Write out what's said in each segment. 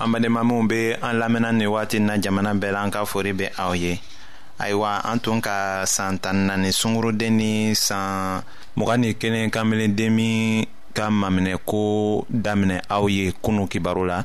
an badenma minw be an lamɛnna ni wagati na jamana bɛɛ la an ka fori be aw ye ayiwa an tun ka san tan naani sunguroden ni san mugan ni kelen kanbelenden min ka maminɛko daminɛ aw ye kunu kibaru la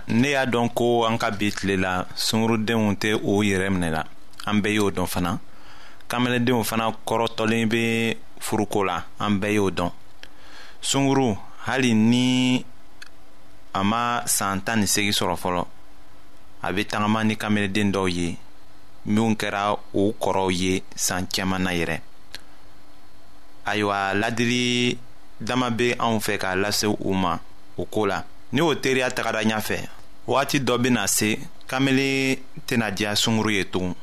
ne y'a dɔn ko an ka bi tile la sungurudenw tɛ o yɛrɛ minɛ la an bɛɛ y'o dɔn fana kamelendenw fana kɔrɔtɔlen bɛ furuko la an bɛɛ y'o dɔn sunguru hali ni a ma san tan ni seegin sɔrɔ fɔlɔ a bɛ tagama ni kamelenden dɔw ye minnu kɛra o kɔrɔw ye san caman na yɛrɛ ayiwa ladili dama bɛ anw fɛ k'a lase u ma o ko la ni o teriya tagara ɲafɛ wagati dɔ bɛna se kameli tɛna diya sunguru ye tugun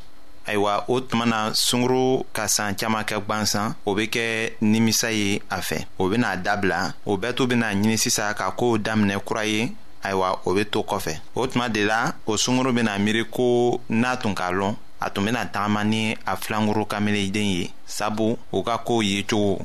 ayiwa o tuma na sunguru ka san caman kɛ gwansan o bɛ kɛ nimisa ye a fɛ o bɛna dabila o bɛɛ to bɛna ɲini sisan ka kow daminɛ kura ye ayiwa o bɛ to kɔfɛ o tuma de la o sunguru bɛna miiri ko n'a tun ka lɔn a tun bɛna tagama ni a filankuru kameliden ye sabu u ka kow ye cogo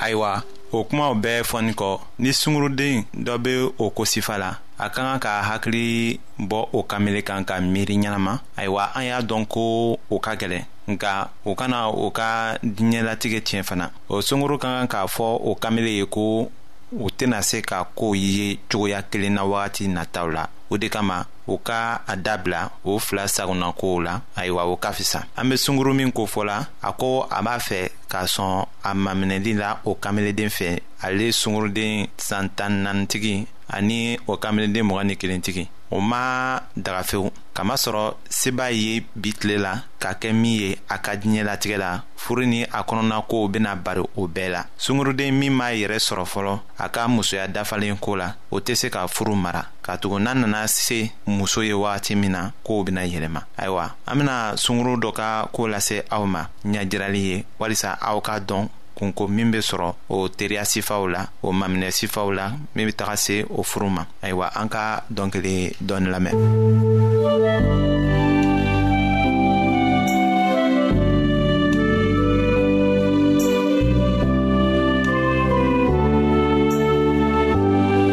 ayiwa o kumaw bɛɛ fɔni kɔ ni sunguruden dɔ bɛ o ko sifa la a ka kan ka hakili bɔ o kamele kan ka miiri ɲɛnama ayiwa an y'a dɔn ko o ka gɛlɛn nka o kana o ka diɲɛlatigɛ tiɲɛ fana o sunguru ka kan k'a fɔ o kamele ye ko u tɛna se ka kow ye cogoya kelen na wagati nataw la o de kama u ka a dabila o fila sagona kow la ayiwa o ka fisa an bɛ sunguru min kofɔ la a ko a b'a fɛ k'a sɔn a maminɛli la o kameleden fɛ ale sunguruden san tan naanitigi ani o kameleden mɔgɔ ni kelentigi o ma dagafew kamasɔrɔ seba ye bi tile la ka kɛ min ye a ka diɲɛlatigɛ la furu ni a kɔnɔna kow bena bari o bɛɛ la sunguruden min m'a yɛrɛ sɔrɔ fɔlɔ a ka musoya dafalen ko la o tɛ se ka furu mara katugu n'an nana se muso ye wagati min na k'o bɛna yɛlɛma ayiwa an bɛna sunguru dɔ ka ko lase aw ma ɲajirali ye walisa aw k'a dɔn kunko min bɛ sɔrɔ o teriya sifaw la o maminɛ sifaw la min bɛ taga se o furu ma ayiwa an ka dɔnkili dɔɔni lamɛn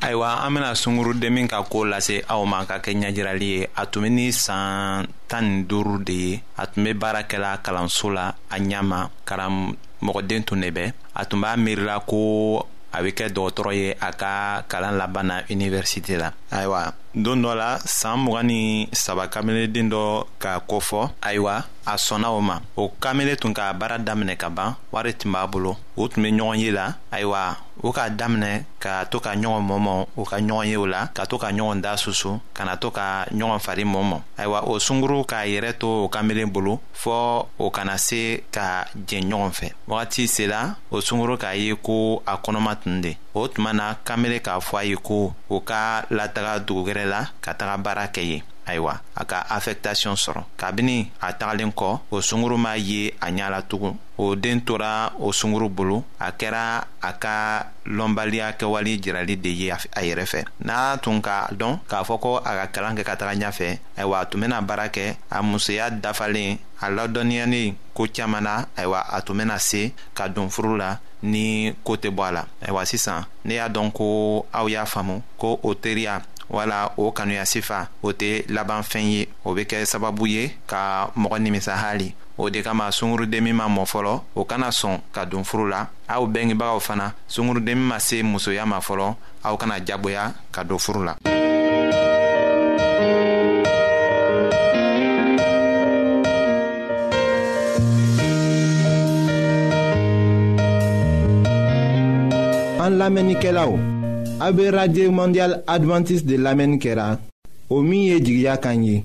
ayiwa an bena sunguru denmin ka koo lase aw ma ka kɛ ɲajirali ye a tun be ni saan tan ni duuru de ye a tun be baara kɛla kalanso la a ɲama karamɔgɔden tun ne bɛ a tun b'a miirila ko a be kɛ dɔgɔtɔrɔ ye a ka kalan laban na iniversite la ayiwa don dɔ la saan mugan ni saba kameleden dɔ ka kofɔ ayiwa a sɔnna o ma o kamele tun ka baara daminɛ ka ban wari tun b'a bolo o tun be ɲɔgɔn ye la ayiwa u k'a daminɛ ka to ka ɲɔgɔn mɔmɔ u ka ɲɔgɔn ye o la ka to ka ɲɔgɔn da susu kana to ka ɲɔgɔn fari mɔmɔ ayiwa o sunguru k'a yɛrɛ to o kamelen bolo fɔɔ o kana se ka jɛn ɲɔgɔn fɛ wagati sela o sunguru k'a ye ko a kɔnɔma tun de o tuma na kamele k'a fɔ a ye ko u ka lataga dugugɛrɛ la ka taga baara kɛ ye ayiwa a ka afɛktasiyɔn sɔrɔ kabini a tagalen kɔ o sunguru m'a ye a ɲa la tugun o den tora o sunguru bolo a kɛra a ka lɔnbaliya kɛwale jirali de ye a yɛrɛ fɛ n'a tun k'a dɔn k'a fɔ ko a ka kalan kɛ ka taga ɲɛfɛ ayiwa a tun bɛna baara kɛ a musoya dafalen a ladɔnniyalen ko caman na ayiwa a tun bɛna se ka don furu la ni ko tɛ bɔ a la ayiwa sisan ne y'a dɔn ko aw y'a faamu ko o teriya wala o kanuya sifa o tɛ laban fɛn ye o bɛ kɛ sababu ye ka mɔgɔ nimisa hali o de kama sungurudenmi ma mɔ fɔlɔ o kana sɔn ka don furu la aw bɛngebagaw fana sungurudenmi ma se musoya ma fɔlɔ aw kana jagoya ka don furu la an lamɛnnikɛlaw aw bɛ radio mondial adventiste de lamɛnni kɛra o min ye jigiya kan ye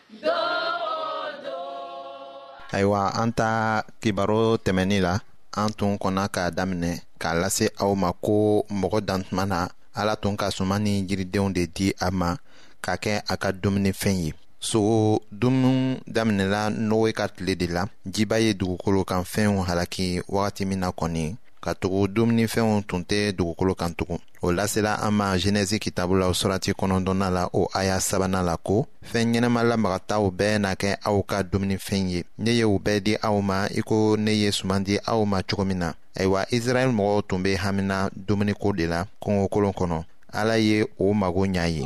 ayiwa an ta kibaro tɛmɛni la an tun kɔnna k'a daminɛ k'a lase aw ma ko mɔgɔ dantuma na ala tun ka suma ni jiridenw de di a ma ka kɛ a ka dumunifɛn ye sogo dumuni daminɛla nowe ka tile de la jiba ye dugukolo kan fɛnw halaki wagati min na kɔni ka tugu dumunifɛnw tun tɛ dugukolo kan tugun o lasela an ma genɛzi kitabu la surati kɔnɔntɔnna la o aya sabanan la ko fɛɛn ɲɛnama lamagataw bɛɛ na kɛ aw ka dumunifɛn ye ne ye u bɛɛ di aw ma i ko ne ye suman di aw ma cogo min na ayiwa israɛl mɔgɔw tun be hamina dumuniko de la kungokolon kɔnɔ ala ye o mago ɲa ye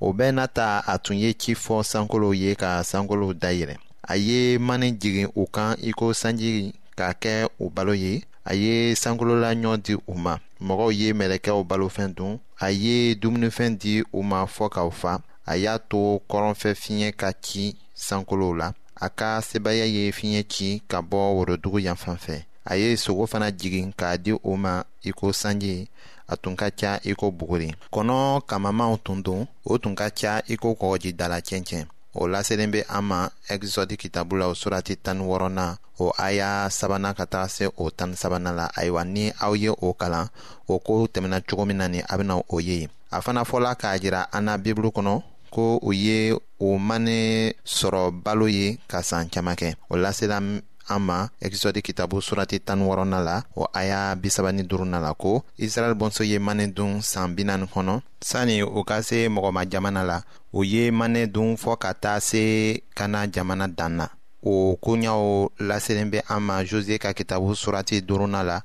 o bɛɛ n'a ta a tun ye ci fɔ sankolow ye ka sankolow dayɛlɛ a ye mani jigin u kan i ko sanji k'a kɛ u balo ye a ye sankolola ɲɔ di u ma mɔgɔw ye mɛlɛkɛw balofɛn dun a ye dumunifɛn di u ma fɔ k'aw fa a y'a to kɔrɔnfɛ fiɲɛ ka ci sankolow la a ka sebaaya ye fiɲɛ ci ka bɔ worodugu yanfan fɛ a ye sogo fana jigin k'a di u ma i ko sanji a tun ka ca i ko buguri kɔnɔ kamamaw tun don o tun ka ca i ko kɔgɔjidala cɛncɛn o laselen bɛ an ma ɛkisɔdi kitabu la o surati tan ni wɔɔrɔnan o aya sabanan ka taga se o tan ni sabanan la ayiwa ni aw ye o kalan o ko tɛmɛna cogo min na ni a bɛna o ye a fana fɔla k'a jira an na bibulu kɔnɔ ko o ye o mane sɔrɔ balo ye ka saan caaman kɛ o lasela an ma ɛkisɔdi kitabu surati tan wɔɔrɔnan la o aya bisaba ni duruna la ko israɛl bɔnso ye mane dun saan binaani kɔnɔ sani o ka se mɔgɔma jamana la o ye mane dun fɔɔ ka taa se kana jamana dan na o koɲaw laselen bɛ an ma jose ka kitabu surati duruna la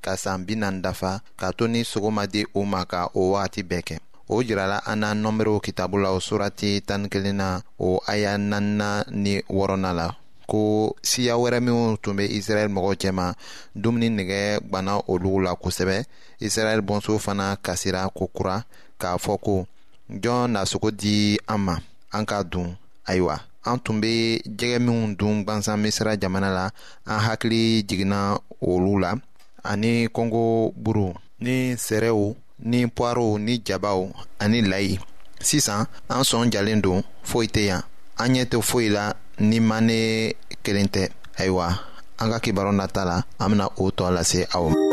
ka saan bi naani dafa k'a to ni sogo ma di u ma ka o wagati bɛɛ kɛ o jirala an na nɔnberew kitabu la o surati tan kelen na o aya nanina ni wɔrɔna la ko siya wɛrɛ minw tun be israɛl mɔgɔw cɛma dumuni nɛgɛ gwanna olugu la kosɛbɛ israɛl bɔnso fana kasira ko kura k'a fɔ ko jɔn na sogo di an ma an k'a dun ayiwa an tun bɛ jɛgɛ minnu dun gbansan misira jamana la an hakili jiginna olu la ani kɔngo buru ni sɛrɛw ni puwarow ni jabaw ani layi sisan an sɔn jalen don foyi tɛ yan an ɲɛ tɛ foyi la ni mane kelen tɛ ayiwa an ka kibaru nata la an bɛna o tɔ lase aw ma.